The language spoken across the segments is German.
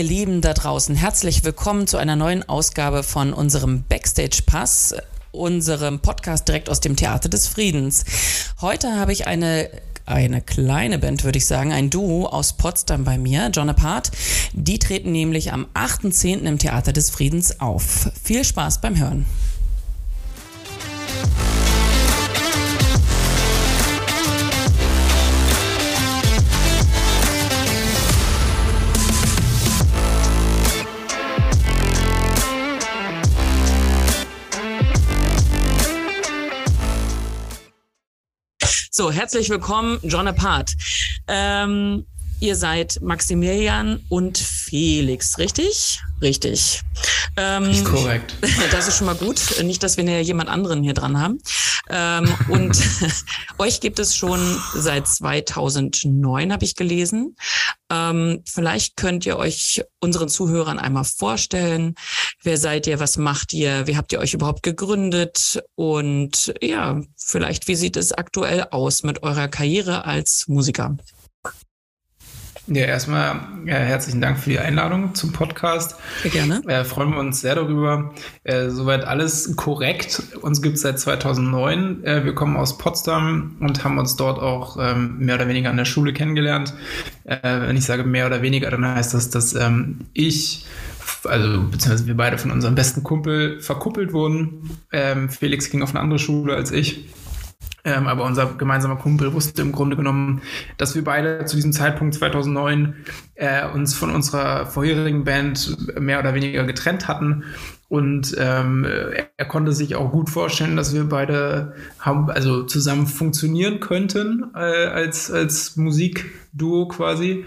Ihr Lieben da draußen, herzlich willkommen zu einer neuen Ausgabe von unserem Backstage Pass, unserem Podcast direkt aus dem Theater des Friedens. Heute habe ich eine eine kleine Band, würde ich sagen, ein Duo aus Potsdam bei mir, John Apart. Die treten nämlich am 8.10. im Theater des Friedens auf. Viel Spaß beim Hören. So, herzlich willkommen, John Apart. Ähm, ihr seid Maximilian und Felix, richtig? Richtig. Ähm, ist korrekt. Das ist schon mal gut. Nicht, dass wir hier jemand anderen hier dran haben. Ähm, und euch gibt es schon seit 2009, habe ich gelesen. Ähm, vielleicht könnt ihr euch unseren Zuhörern einmal vorstellen. Wer seid ihr? Was macht ihr? Wie habt ihr euch überhaupt gegründet? Und ja, vielleicht, wie sieht es aktuell aus mit eurer Karriere als Musiker? Ja, erstmal ja, herzlichen Dank für die Einladung zum Podcast. Sehr gerne. Äh, freuen wir uns sehr darüber. Äh, soweit alles korrekt. Uns gibt es seit 2009. Äh, wir kommen aus Potsdam und haben uns dort auch ähm, mehr oder weniger an der Schule kennengelernt. Äh, wenn ich sage mehr oder weniger, dann heißt das, dass ähm, ich also beziehungsweise wir beide von unserem besten Kumpel verkuppelt wurden. Ähm, Felix ging auf eine andere Schule als ich. Ähm, aber unser gemeinsamer Kumpel wusste im Grunde genommen, dass wir beide zu diesem Zeitpunkt 2009 äh, uns von unserer vorherigen Band mehr oder weniger getrennt hatten. Und ähm, er konnte sich auch gut vorstellen, dass wir beide haben, also zusammen funktionieren könnten äh, als, als Musikduo quasi.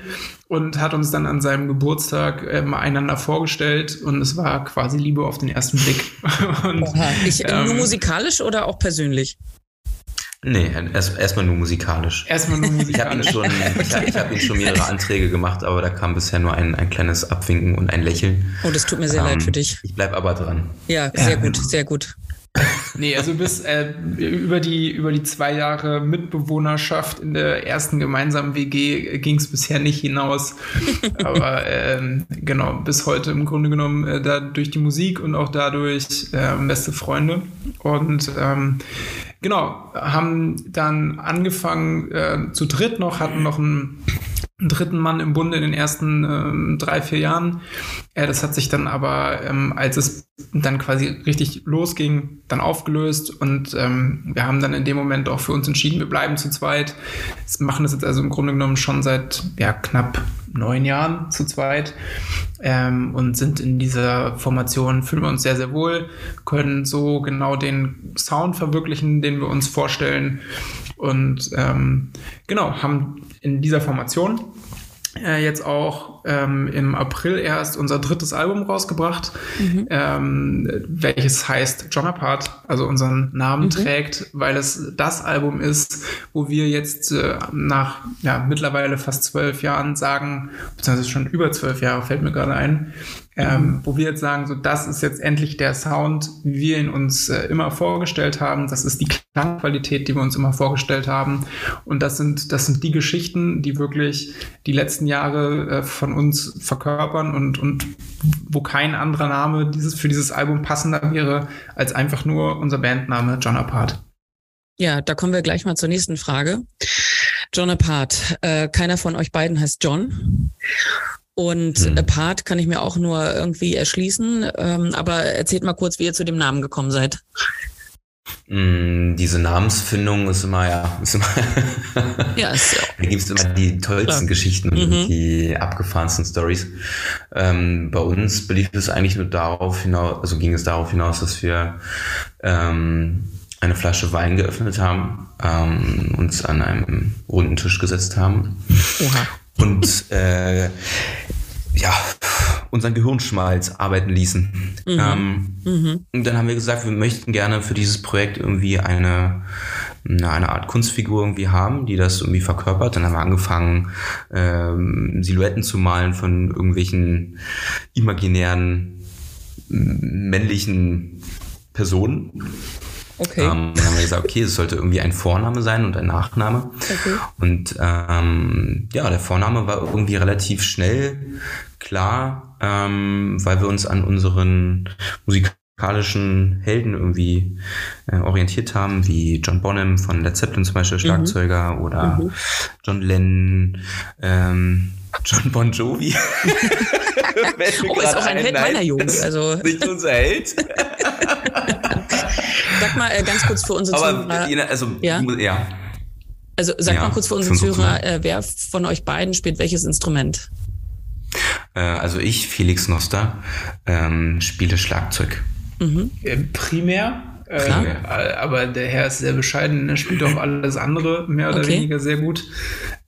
Und hat uns dann an seinem Geburtstag äh, mal einander vorgestellt. Und es war quasi Liebe auf den ersten Blick. und, ich, ähm, nur musikalisch oder auch persönlich? Nee, erstmal erst nur musikalisch. Erstmal nur musikalisch. Ich habe ich hab, ich hab ihm schon mehrere Anträge gemacht, aber da kam bisher nur ein, ein kleines Abwinken und ein Lächeln. Oh, das tut mir sehr ähm, leid für dich. Ich bleib aber dran. Ja, sehr ja, gut, sehr gut. nee, also bis äh, über, die, über die zwei Jahre Mitbewohnerschaft in der ersten gemeinsamen WG ging es bisher nicht hinaus. Aber ähm, genau, bis heute im Grunde genommen äh, da durch die Musik und auch dadurch äh, beste Freunde. Und ähm, genau, haben dann angefangen äh, zu dritt noch, hatten noch einen dritten Mann im Bunde in den ersten ähm, drei, vier Jahren. Äh, das hat sich dann aber, ähm, als es dann quasi richtig losging, dann aufgelöst und ähm, wir haben dann in dem Moment auch für uns entschieden, wir bleiben zu zweit. Wir machen das jetzt also im Grunde genommen schon seit ja, knapp neun Jahren zu zweit ähm, und sind in dieser Formation, fühlen wir uns sehr, sehr wohl, können so genau den Sound verwirklichen, den wir uns vorstellen und ähm, genau, haben in dieser Formation äh, jetzt auch ähm, im April erst unser drittes Album rausgebracht, mhm. ähm, welches heißt John Apart, also unseren Namen mhm. trägt, weil es das Album ist, wo wir jetzt äh, nach ja, mittlerweile fast zwölf Jahren sagen, beziehungsweise schon über zwölf Jahre fällt mir gerade ein, ähm, wo wir jetzt sagen, so das ist jetzt endlich der Sound, wie wir ihn uns äh, immer vorgestellt haben. Das ist die Klangqualität, die wir uns immer vorgestellt haben. Und das sind das sind die Geschichten, die wirklich die letzten Jahre äh, von uns verkörpern und und wo kein anderer Name dieses für dieses Album passender wäre als einfach nur unser Bandname John Apart. Ja, da kommen wir gleich mal zur nächsten Frage. John Apart. Äh, keiner von euch beiden heißt John. Und hm. Apart kann ich mir auch nur irgendwie erschließen. Ähm, aber erzählt mal kurz, wie ihr zu dem Namen gekommen seid. Mm, diese Namensfindung ist immer, ja, ist immer ja, ist, da gibt es immer die tollsten klar. Geschichten, mhm. die abgefahrensten Stories. Ähm, bei uns belief es eigentlich nur darauf hinaus, also ging es darauf hinaus, dass wir ähm, eine Flasche Wein geöffnet haben, ähm, uns an einem runden Tisch gesetzt haben Oha und äh, ja, unseren Gehirnschmalz arbeiten ließen. Mhm. Ähm, mhm. Und dann haben wir gesagt, wir möchten gerne für dieses Projekt irgendwie eine, eine Art Kunstfigur irgendwie haben, die das irgendwie verkörpert. Dann haben wir angefangen, ähm, Silhouetten zu malen von irgendwelchen imaginären männlichen Personen Okay. Ähm, dann haben wir gesagt, okay, es sollte irgendwie ein Vorname sein und ein Nachname. Okay. Und ähm, ja, der Vorname war irgendwie relativ schnell klar, ähm, weil wir uns an unseren musikalischen Helden irgendwie äh, orientiert haben, wie John Bonham von Led Zeppelin zum Beispiel, mhm. Schlagzeuger, mhm. oder mhm. John Lennon, ähm, John Bon Jovi. oh, ist auch ein Held meiner Jugend. Also. Nicht unser Held. Sag mal äh, ganz kurz für unsere Aber, Zuhörer. Also, ja. ja. Also sag ja, mal kurz für unsere Zuhörer, äh, wer von euch beiden spielt welches Instrument? Äh, also ich, Felix Noster, ähm, spiele Schlagzeug. Mhm. Äh, primär äh, aber der Herr ist sehr bescheiden, er spielt auch alles andere mehr oder okay. weniger sehr gut.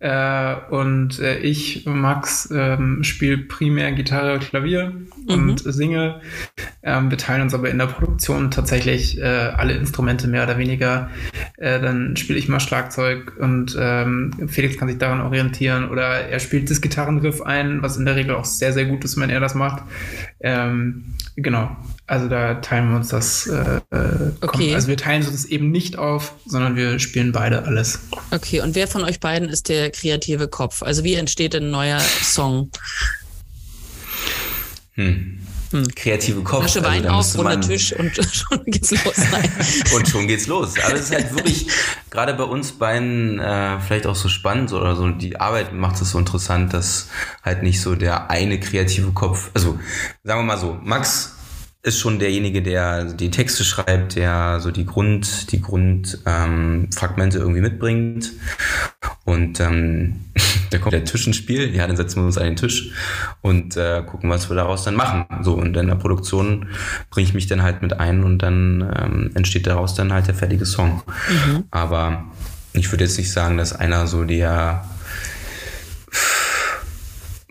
Äh, und äh, ich, Max, ähm, spiele primär Gitarre, Klavier mhm. und singe. Ähm, wir teilen uns aber in der Produktion tatsächlich äh, alle Instrumente mehr oder weniger. Äh, dann spiele ich mal Schlagzeug und ähm, Felix kann sich daran orientieren oder er spielt das Gitarrenriff ein, was in der Regel auch sehr, sehr gut ist, wenn er das macht. Ähm, genau. Also da teilen wir uns das. Äh, äh okay. Also wir teilen uns das eben nicht auf, sondern wir spielen beide alles. Okay, und wer von euch beiden ist der kreative Kopf? Also wie entsteht ein neuer Song? Hm. Hm. Kreative Kopf. Flasche also Wein also, auf, runder Tisch und schon geht's los. Und schon geht's los. Aber es ist halt wirklich, gerade bei uns beiden, äh, vielleicht auch so spannend oder so, die Arbeit macht es so interessant, dass halt nicht so der eine kreative Kopf, also sagen wir mal so, Max ist schon derjenige, der die Texte schreibt, der so die Grund, die Grundfragmente ähm, irgendwie mitbringt. Und ähm, da kommt der Tisch ins Spiel, ja, dann setzen wir uns an den Tisch und äh, gucken, was wir daraus dann machen. So, und in der Produktion bringe ich mich dann halt mit ein und dann ähm, entsteht daraus dann halt der fertige Song. Mhm. Aber ich würde jetzt nicht sagen, dass einer so der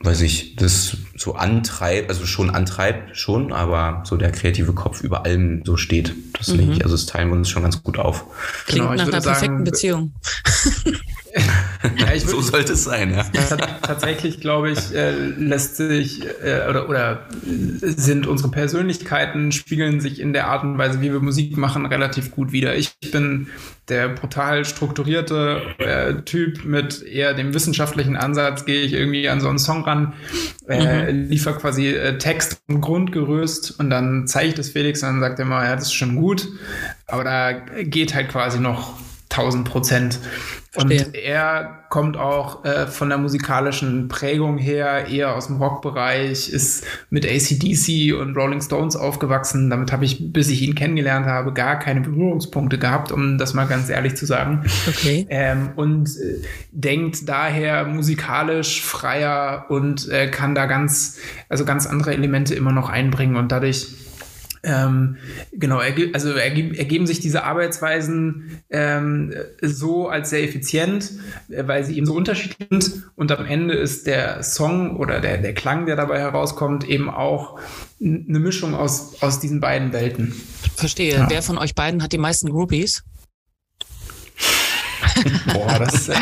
weiß ich, das so antreibt, also schon antreibt, schon, aber so der kreative Kopf über allem so steht. Das mhm. ich, also das teilen wir uns schon ganz gut auf. Klingt genau, nach einer sagen, perfekten Beziehung. ja, so sollte es sein, ja. Tatsächlich, glaube ich, äh, lässt sich äh, oder, oder sind unsere Persönlichkeiten, spiegeln sich in der Art und Weise, wie wir Musik machen, relativ gut wieder. Ich bin der brutal strukturierte äh, Typ mit eher dem wissenschaftlichen Ansatz, gehe ich irgendwie an so einen Song ran, äh, mhm. liefer quasi äh, Text und Grundgerüst und dann zeige ich das Felix und dann sagt er mal, ja, das ist schon gut, aber da geht halt quasi noch 1000 Prozent. Und er kommt auch äh, von der musikalischen Prägung her eher aus dem Rockbereich, ist mit ACDC und Rolling Stones aufgewachsen. Damit habe ich, bis ich ihn kennengelernt habe, gar keine Berührungspunkte gehabt, um das mal ganz ehrlich zu sagen. Okay. Ähm, und äh, denkt daher musikalisch freier und äh, kann da ganz, also ganz andere Elemente immer noch einbringen und dadurch ähm, genau, also ergeben sich diese Arbeitsweisen ähm, so als sehr effizient, äh, weil sie eben so unterschiedlich sind und am Ende ist der Song oder der, der Klang, der dabei herauskommt, eben auch eine Mischung aus, aus diesen beiden Welten. Verstehe. Ja. Wer von euch beiden hat die meisten Groupies? Boah, das, äh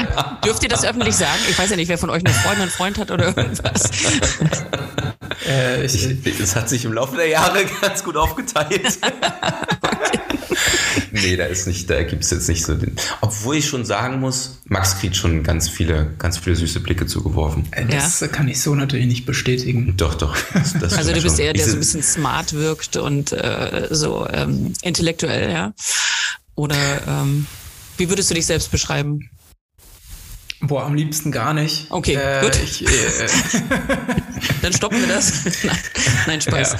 Dürft ihr das öffentlich sagen? Ich weiß ja nicht, wer von euch eine Freundin, einen Freund hat oder irgendwas. Äh, ich, es hat sich im Laufe der Jahre ganz gut aufgeteilt. nee, da ist nicht, da gibt es jetzt nicht so den. Obwohl ich schon sagen muss, Max kriegt schon ganz viele, ganz viele süße Blicke zugeworfen. Äh, das ja. kann ich so natürlich nicht bestätigen. Doch, doch. Das, das also du bist schon. eher, der so ein bisschen smart wirkt und äh, so ähm, intellektuell, ja? Oder ähm, wie würdest du dich selbst beschreiben? Boah, am liebsten gar nicht. Okay, äh, gut. Ich, äh, Dann stoppen wir das. nein, nein, Spaß. Ja.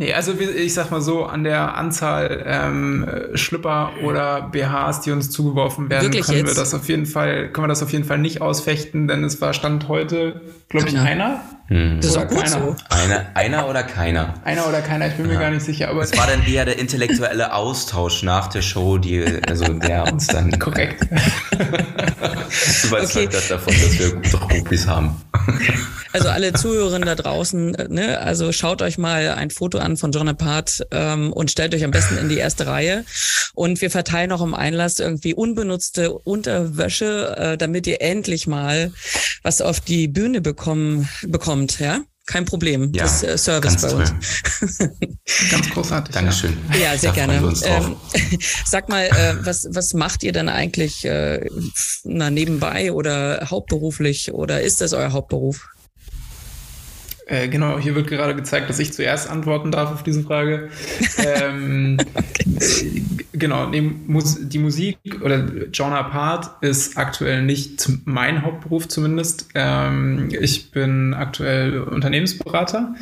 Nee, also ich sag mal so, an der Anzahl ähm, Schlüpper oder BHs, die uns zugeworfen werden, Wirklich können jetzt? wir das auf jeden Fall, können wir das auf jeden Fall nicht ausfechten, denn es war Stand heute, glaube ich, einer. Hm. Das ist auch gut keiner. so. Einer, einer oder keiner? Einer oder keiner, ich bin ja. mir gar nicht sicher. Aber es war dann eher der intellektuelle Austausch nach der Show, die, also der uns dann korrekt überzeugt okay. hat davon, dass wir doch Groupies haben. Also alle Zuhörerinnen da draußen, äh, ne, also schaut euch mal ein Foto an von John Apart ähm, und stellt euch am besten in die erste Reihe. Und wir verteilen auch im Einlass irgendwie unbenutzte Unterwäsche, äh, damit ihr endlich mal was auf die Bühne bekommen, bekommt, ja? Kein Problem. Ja, das ist äh, Service bei uns. ganz großartig. Dankeschön. Ja, sehr da gerne. Ähm, sag mal, äh, was, was macht ihr dann eigentlich äh, na, nebenbei oder hauptberuflich oder ist das euer Hauptberuf? Äh, genau, hier wird gerade gezeigt, dass ich zuerst antworten darf auf diese Frage. ähm. Genau, die, Musik oder John Apart ist aktuell nicht mein Hauptberuf zumindest. Ähm, ich bin aktuell Unternehmensberater,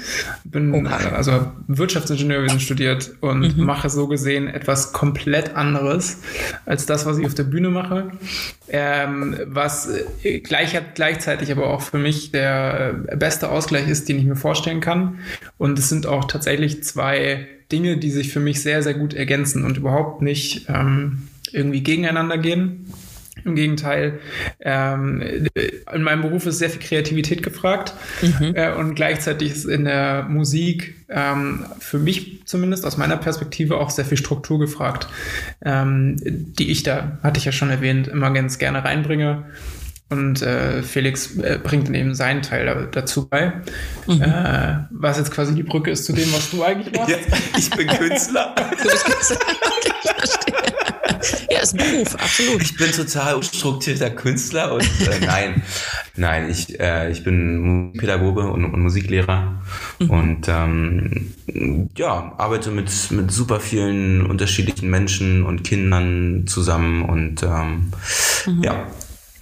bin oh also Wirtschaftsingenieurwesen studiert und mhm. mache so gesehen etwas komplett anderes als das, was ich auf der Bühne mache. Ähm, was gleich, gleichzeitig aber auch für mich der beste Ausgleich ist, den ich mir vorstellen kann. Und es sind auch tatsächlich zwei Dinge, die sich für mich sehr, sehr gut ergänzen und überhaupt nicht ähm, irgendwie gegeneinander gehen. Im Gegenteil, ähm, in meinem Beruf ist sehr viel Kreativität gefragt mhm. äh, und gleichzeitig ist in der Musik ähm, für mich zumindest aus meiner Perspektive auch sehr viel Struktur gefragt, ähm, die ich da, hatte ich ja schon erwähnt, immer ganz gerne reinbringe. Und äh, Felix äh, bringt dann eben seinen Teil da, dazu bei. Mhm. Äh, was jetzt quasi die Brücke ist zu dem, was du eigentlich machst. Ja, ich bin Künstler. du bist Künstler. Ja, ist ein Beruf, absolut. Ich bin total unstrukturierter Künstler und äh, nein, nein, ich, äh, ich bin Pädagoge und, und Musiklehrer mhm. und ähm, ja, arbeite mit, mit super vielen unterschiedlichen Menschen und Kindern zusammen und ähm, mhm. ja,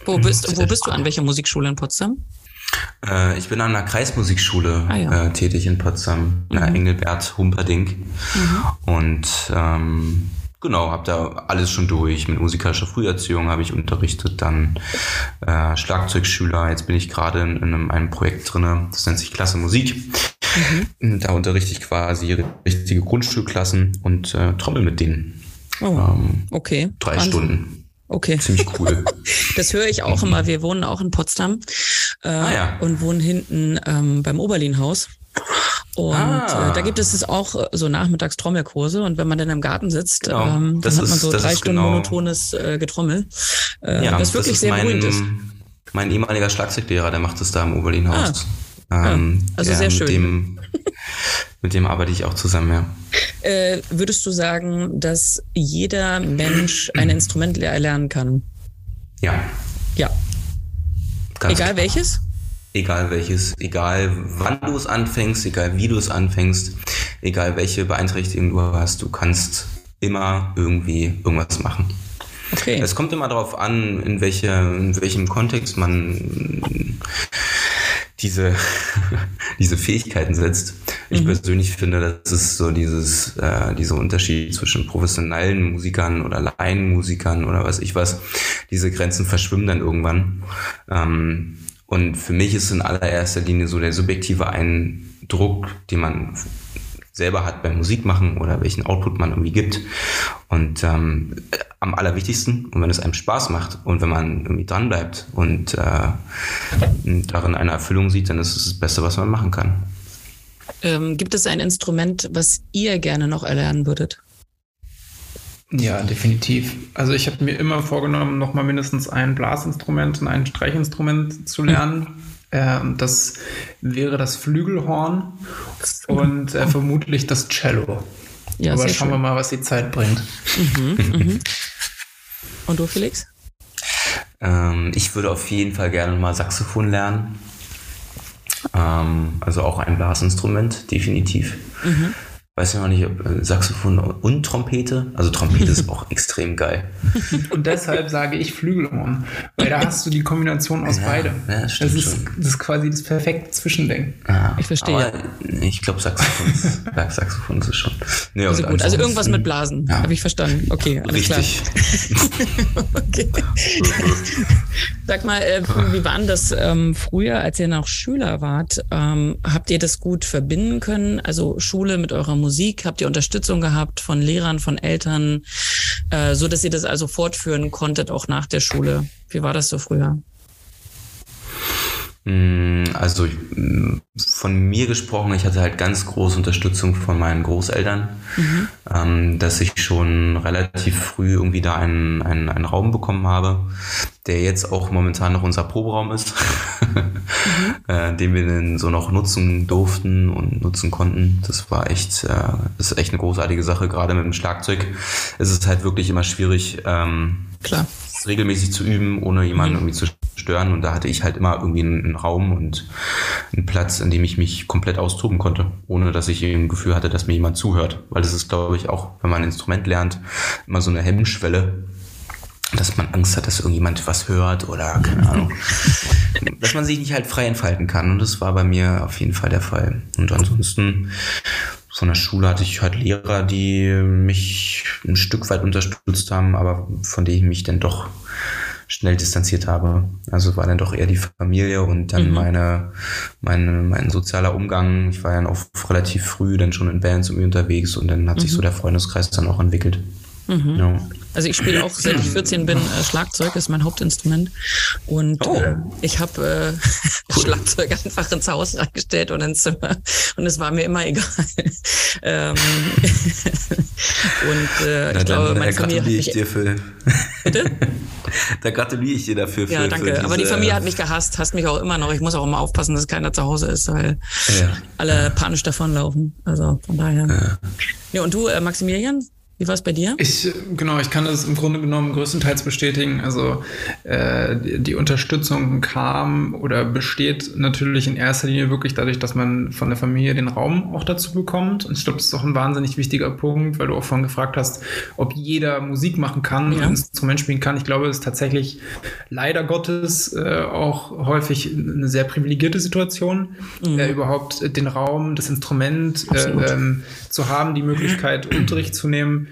wo bist, wo bist du an welcher Musikschule in Potsdam? Äh, ich bin an einer Kreismusikschule ah, ja. äh, tätig in Potsdam, mhm. Engelbert Humperdinck. Mhm. Und ähm, genau, habe da alles schon durch. Mit musikalischer Früherziehung habe ich unterrichtet, dann äh, Schlagzeugschüler. Jetzt bin ich gerade in, in, einem, einem Projekt drin, das nennt sich Klasse Musik. Mhm. Da unterrichte ich quasi richtige Grundschulklassen und äh, trommel mit denen. Oh, ähm, okay. Drei Wahnsinn. Stunden. Okay. Ziemlich cool. Das höre ich auch immer. Wir wohnen auch in Potsdam äh, ah, ja. und wohnen hinten ähm, beim Oberlin-Haus. Und ah. äh, da gibt es auch äh, so nachmittags Trommelkurse und wenn man dann im Garten sitzt, genau. ähm, dann hat man so drei Stunden genau. monotones äh, Getrommel. Äh, ja, das wirklich das sehr mein, beruhigend ist. Mein ehemaliger Schlagzeuglehrer, der macht es da im Oberlin-Haus. Ah. Ähm, ja, also sehr schön. Dem, mit dem arbeite ich auch zusammen, ja. Äh, würdest du sagen, dass jeder Mensch ein Instrument erlernen kann? Ja. Ja. Ganz egal klar. welches? Egal welches, egal wann du es anfängst, egal wie du es anfängst, egal welche Beeinträchtigung du hast, du kannst immer irgendwie irgendwas machen. Okay. Es kommt immer darauf an, in, welche, in welchem Kontext man diese, diese Fähigkeiten setzt. Ich mhm. persönlich finde, das ist so dieses, äh, dieser Unterschied zwischen professionellen Musikern oder Laienmusikern oder was ich was. Diese Grenzen verschwimmen dann irgendwann. Ähm, und für mich ist in allererster Linie so der subjektive Eindruck, den man selber hat beim Musikmachen oder welchen Output man irgendwie gibt. Und ähm, am allerwichtigsten, und wenn es einem Spaß macht und wenn man irgendwie dranbleibt und äh, darin eine Erfüllung sieht, dann ist es das Beste, was man machen kann. Ähm, gibt es ein Instrument, was ihr gerne noch erlernen würdet? Ja, definitiv. Also ich habe mir immer vorgenommen, noch mal mindestens ein Blasinstrument und ein Streichinstrument zu lernen. Äh, das wäre das Flügelhorn und äh, vermutlich das Cello. Ja, Aber schauen schön. wir mal, was die Zeit bringt. Mhm, mhm. Und du, Felix? Ähm, ich würde auf jeden Fall gerne mal Saxophon lernen. Ähm, also auch ein Blasinstrument, definitiv. Mhm weiß ich noch nicht, ob äh, Saxophon und Trompete. Also Trompete ist auch extrem geil. Und deshalb sage ich Flügelhorn, weil da hast du die Kombination aus ja, beidem. Ja, das, das, ist, das ist quasi das perfekte Zwischending. Ja, ich verstehe. Aber ich glaube, Saxophon, ist, Saxophon ist es schon. Nee, also gut, also irgendwas mit Blasen, ja. habe ich verstanden. Okay, alles Richtig. klar. okay. Sag mal, äh, wie war denn das ähm, früher, als ihr noch Schüler wart? Ähm, habt ihr das gut verbinden können? Also Schule mit eurer Musik? Habt ihr Unterstützung gehabt von Lehrern, von Eltern, äh, so dass ihr das also fortführen konntet, auch nach der Schule? Wie war das so früher? Mm, also mm, von mir gesprochen, ich hatte halt ganz große Unterstützung von meinen Großeltern, mhm. ähm, dass ich schon relativ früh irgendwie da einen, einen, einen Raum bekommen habe, der jetzt auch momentan noch unser Proberaum ist, mhm. äh, den wir dann so noch nutzen durften und nutzen konnten. Das war echt, äh, das ist echt eine großartige Sache, gerade mit dem Schlagzeug. Es ist halt wirklich immer schwierig, ähm, Klar. regelmäßig zu üben, ohne jemanden mhm. irgendwie zu stören. Und da hatte ich halt immer irgendwie einen, Raum und einen Platz, in dem ich mich komplett austoben konnte, ohne dass ich ein Gefühl hatte, dass mir jemand zuhört. Weil das ist, glaube ich, auch, wenn man ein Instrument lernt, immer so eine Hemmschwelle, dass man Angst hat, dass irgendjemand was hört oder keine Ahnung. dass man sich nicht halt frei entfalten kann. Und das war bei mir auf jeden Fall der Fall. Und ansonsten, von der Schule hatte ich halt Lehrer, die mich ein Stück weit unterstützt haben, aber von denen ich mich dann doch schnell distanziert habe. Also war dann doch eher die Familie und dann mhm. meine, meine, mein sozialer Umgang. Ich war ja auch relativ früh dann schon in Bands irgendwie unterwegs und dann hat mhm. sich so der Freundeskreis dann auch entwickelt. Mhm. Ja. Also ich spiele auch, seit ich 14 bin, äh, Schlagzeug ist mein Hauptinstrument. Und oh. äh, ich habe äh, cool. Schlagzeug einfach ins Haus reingestellt und ins Zimmer. Und es war mir immer egal. ähm, und äh, Na, ich glaube, meine Familie hat mich... Dir für Bitte? Da gratuliere ich dir dafür. Ja, danke. Für Aber die Familie hat mich gehasst, hasst mich auch immer noch. Ich muss auch immer aufpassen, dass keiner zu Hause ist, weil ja. alle panisch davonlaufen. Also von daher. Ja, ja und du, äh, Maximilian? Wie war es bei dir? Ich, genau, ich kann das im Grunde genommen größtenteils bestätigen. Also äh, die, Unterstützung kam oder besteht natürlich in erster Linie wirklich dadurch, dass man von der Familie den Raum auch dazu bekommt. Und ich glaube, das ist auch ein wahnsinnig wichtiger Punkt, weil du auch vorhin gefragt hast, ob jeder Musik machen kann, ja. ein Instrument spielen kann. Ich glaube, es ist tatsächlich leider Gottes äh, auch häufig eine sehr privilegierte Situation, mhm. äh, überhaupt den Raum, das Instrument äh, ähm, zu haben, die Möglichkeit, Unterricht zu nehmen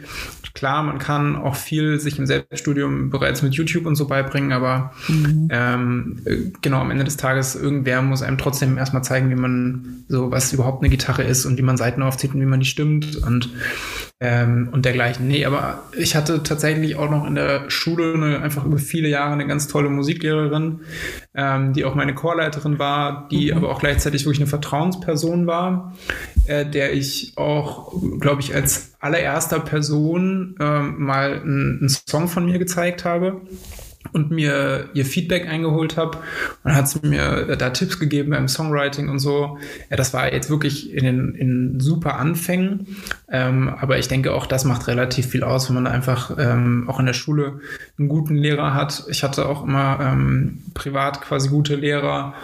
Klar, man kann auch viel sich im Selbststudium bereits mit YouTube und so beibringen, aber mhm. ähm, genau am Ende des Tages, irgendwer muss einem trotzdem erstmal zeigen, wie man so, was überhaupt eine Gitarre ist und wie man Seiten aufzieht und wie man die stimmt und, ähm, und dergleichen. Nee, aber ich hatte tatsächlich auch noch in der Schule eine, einfach über viele Jahre eine ganz tolle Musiklehrerin, ähm, die auch meine Chorleiterin war, die mhm. aber auch gleichzeitig wirklich eine Vertrauensperson war, äh, der ich auch, glaube ich, als allererster Person ähm, mal einen Song von mir gezeigt habe und mir ihr Feedback eingeholt habe und hat sie mir da Tipps gegeben beim Songwriting und so. Ja, das war jetzt wirklich in, den, in super Anfängen, ähm, aber ich denke auch, das macht relativ viel aus, wenn man einfach ähm, auch in der Schule einen guten Lehrer hat. Ich hatte auch immer ähm, privat quasi gute Lehrer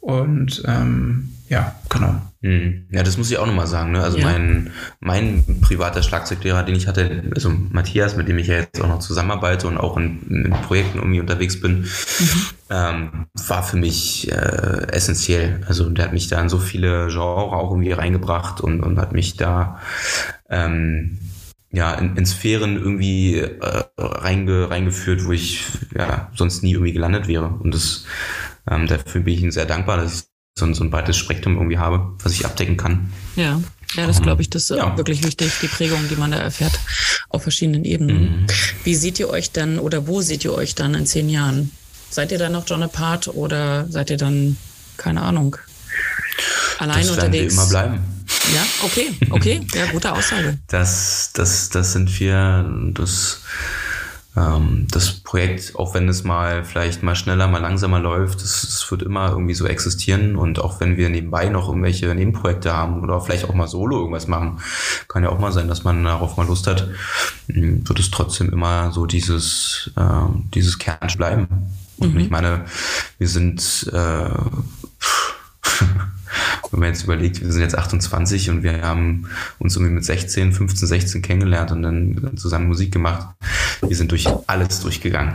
und ähm, ja, genau. Hm. Ja, das muss ich auch nochmal sagen. Ne? Also ja. mein, mein privater Schlagzeuglehrer, den ich hatte, also Matthias, mit dem ich ja jetzt auch noch zusammenarbeite und auch in, in Projekten irgendwie unterwegs bin, mhm. ähm, war für mich äh, essentiell. Also der hat mich da in so viele Genres auch irgendwie reingebracht und, und hat mich da ähm, ja, in, in Sphären irgendwie äh, reinge, reingeführt, wo ich ja sonst nie irgendwie gelandet wäre. Und das ähm, dafür bin ich Ihnen sehr dankbar, dass ich so ein, so ein breites Spektrum irgendwie habe, was ich abdecken kann. Ja, ja, das glaube ich, das ist ja. wirklich wichtig, die Prägung, die man da erfährt auf verschiedenen Ebenen. Mhm. Wie seht ihr euch dann oder wo seht ihr euch dann in zehn Jahren? Seid ihr dann noch John Apart oder seid ihr dann, keine Ahnung, allein das unterwegs? Wir immer bleiben. Ja, okay, okay, ja, gute Aussage. Das, das, das sind wir, das ähm, das Projekt, auch wenn es mal vielleicht mal schneller, mal langsamer läuft, das wird immer irgendwie so existieren und auch wenn wir nebenbei noch irgendwelche Nebenprojekte haben oder vielleicht auch mal solo irgendwas machen, kann ja auch mal sein, dass man darauf mal Lust hat, hm, wird es trotzdem immer so dieses, äh, dieses Kern bleiben. Und mhm. ich meine, wir sind äh, wenn man jetzt überlegt, wir sind jetzt 28 und wir haben uns irgendwie mit 16, 15, 16 kennengelernt und dann zusammen Musik gemacht. Wir sind durch alles durchgegangen.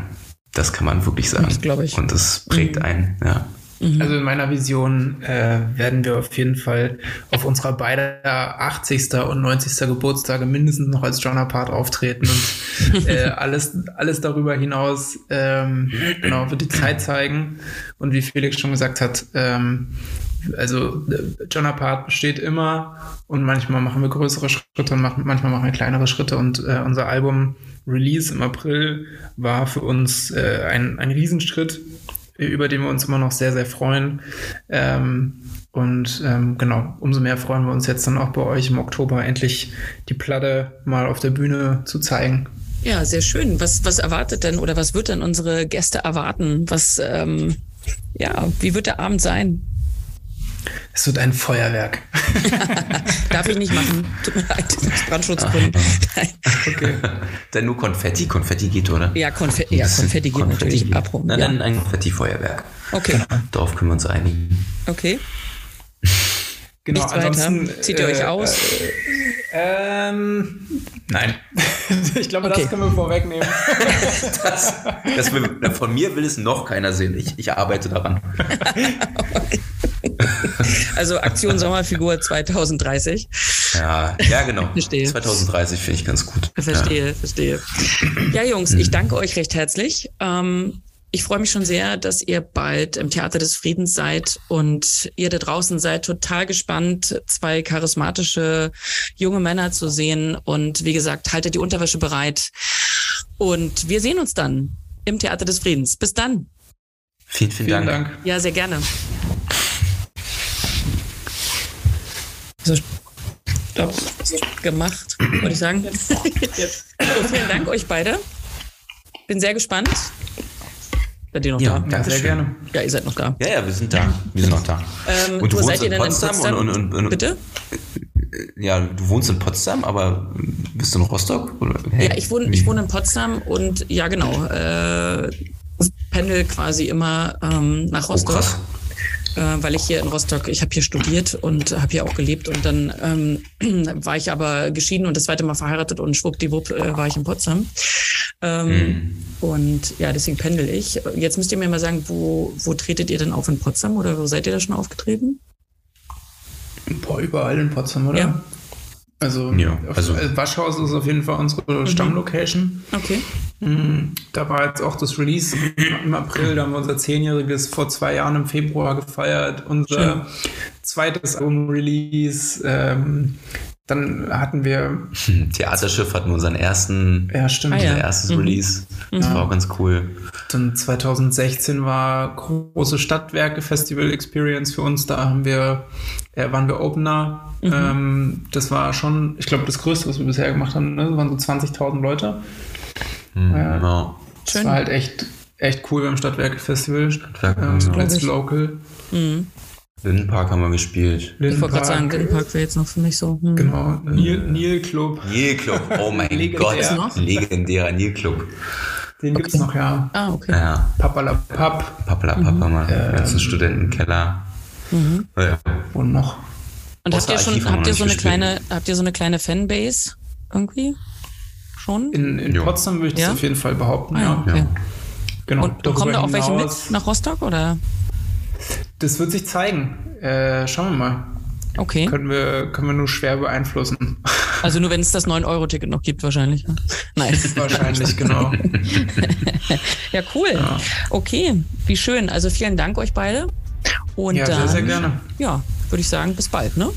Das kann man wirklich sagen. Das glaube ich. Und das prägt mhm. einen, ja. Mhm. Also in meiner Vision äh, werden wir auf jeden Fall auf unserer beider 80. und 90. Geburtstage mindestens noch als John Apart auftreten und äh, alles, alles darüber hinaus ähm, genau wird die Zeit zeigen und wie Felix schon gesagt hat, ähm, also John Apart besteht immer und manchmal machen wir größere Schritte und manchmal machen wir kleinere Schritte und äh, unser Album Release im April war für uns äh, ein, ein Riesenschritt, über den wir uns immer noch sehr, sehr freuen. Ähm, und ähm, genau, umso mehr freuen wir uns jetzt dann auch bei euch im Oktober endlich die Platte mal auf der Bühne zu zeigen. Ja, sehr schön. Was, was erwartet denn oder was wird denn unsere Gäste erwarten? Was, ähm, ja, wie wird der Abend sein? Es wird ein Feuerwerk. Darf ich nicht machen. Tut mir leid, Brandschutzgründen. Nein. Okay. Dann nur Konfetti. Konfetti geht, oder? Ja, Konfe ja Konfetti geht Konfetti natürlich. Abrum. Na, ja. dann ein Konfetti-Feuerwerk. Okay. Genau. Darauf können wir uns einigen. Okay. Genau, Nichts ansonsten. Weiter. Zieht ihr euch äh, aus? Äh, ähm, nein. ich glaube, okay. das können wir vorwegnehmen. das, das will, von mir will es noch keiner sehen. Ich, ich arbeite daran. also Aktion Sommerfigur 2030. Ja, ja genau. Verstehe. 2030 finde ich ganz gut. Verstehe, ja. verstehe. Ja, Jungs, ich danke euch recht herzlich. Ähm, ich freue mich schon sehr, dass ihr bald im Theater des Friedens seid und ihr da draußen seid total gespannt, zwei charismatische junge Männer zu sehen. Und wie gesagt, haltet die Unterwäsche bereit. Und wir sehen uns dann im Theater des Friedens. Bis dann. Vielen, vielen, vielen Dank. Dank. Ja, sehr gerne. So, stopp. Gemacht, würde ich sagen. so, vielen Dank euch beide. Bin sehr gespannt. Seid ihr noch ja, da? Ja, sehr gerne. Ja, ihr seid noch da. Ja, ja, wir sind da. Wir sind noch da. Ähm, und du wo seid ihr denn Potsdam in Potsdam? Und, und, und, Bitte? Ja, du wohnst in Potsdam, aber bist du in Rostock? Oder? Hey, ja, ich wohne, ich wohne in Potsdam und ja, genau. Äh, pendel quasi immer ähm, nach oh, Rostock. Oh, krass äh, weil ich hier in Rostock, ich habe hier studiert und habe hier auch gelebt und dann ähm, war ich aber geschieden und das zweite Mal verheiratet und schwuppdiwupp äh, war ich in Potsdam. Ähm, mhm. Und ja, deswegen pendel ich. Jetzt müsst ihr mir mal sagen, wo, wo tretet ihr denn auf in Potsdam oder wo seid ihr da schon aufgetreten? Boah, überall in Potsdam, oder? Ja. Also, ja, also auf, Waschhaus ist auf jeden Fall unsere mhm. Stammlocation. Okay. Mhm, da war jetzt auch das Release im April, da haben wir unser Zehnjähriges vor zwei Jahren im Februar gefeiert. Unser Schön. zweites Album-Release. Ähm, dann hatten wir. Theaterschiff hatten wir unseren ersten. Ja, stimmt. Ah, ja. Unser erstes mhm. Release. Das mhm. war auch ganz cool. Dann 2016 war große Stadtwerke Festival Experience für uns. Da haben wir, äh, waren wir Opener. Mhm. Ähm, das war schon, ich glaube, das Größte, was wir bisher gemacht haben. Ne? Das waren so 20.000 Leute. Mhm, äh, ja. Das war halt echt, echt cool beim Stadtwerke Festival. Stadtwerke, ähm, ja. Let's Local. Mhm. Lindenpark haben wir gespielt. Lindenpark. Ich wollte gerade sagen, Lindenpark wäre jetzt noch für mich so. Hm. Genau, Nil, Nil Club. Nil Club, oh mein Gott, legendärer Nil Club. Den okay. gibt es noch, ja. Ah, okay. Ja. Papalapap. Papalapap mhm. haben wir. Ähm, ganzen Studentenkeller. Mhm. Oh, ja. Und noch. Und habt ihr schon, habt ihr so eine kleine, habt ihr so eine kleine Fanbase irgendwie? Schon? In, in Potsdam würde ich ja? das auf jeden Fall behaupten, ah, ja. Okay. Genau. Und, und kommen da auch welche mit nach Rostock oder? Das wird sich zeigen. Äh, schauen wir mal. Okay. Können wir, können wir nur schwer beeinflussen. Also nur wenn es das 9-Euro-Ticket noch gibt, wahrscheinlich. Ne? Nein. wahrscheinlich, genau. ja, cool. Ja. Okay, wie schön. Also vielen Dank euch beide. Und ja, dann, sehr, sehr gerne. Ja, würde ich sagen, bis bald, ne?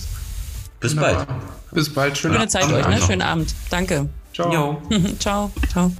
Bis bald. Bis bald. Schöne, Schöne Zeit euch, ne? Schönen Abend. Danke. Ciao. ciao. Ciao.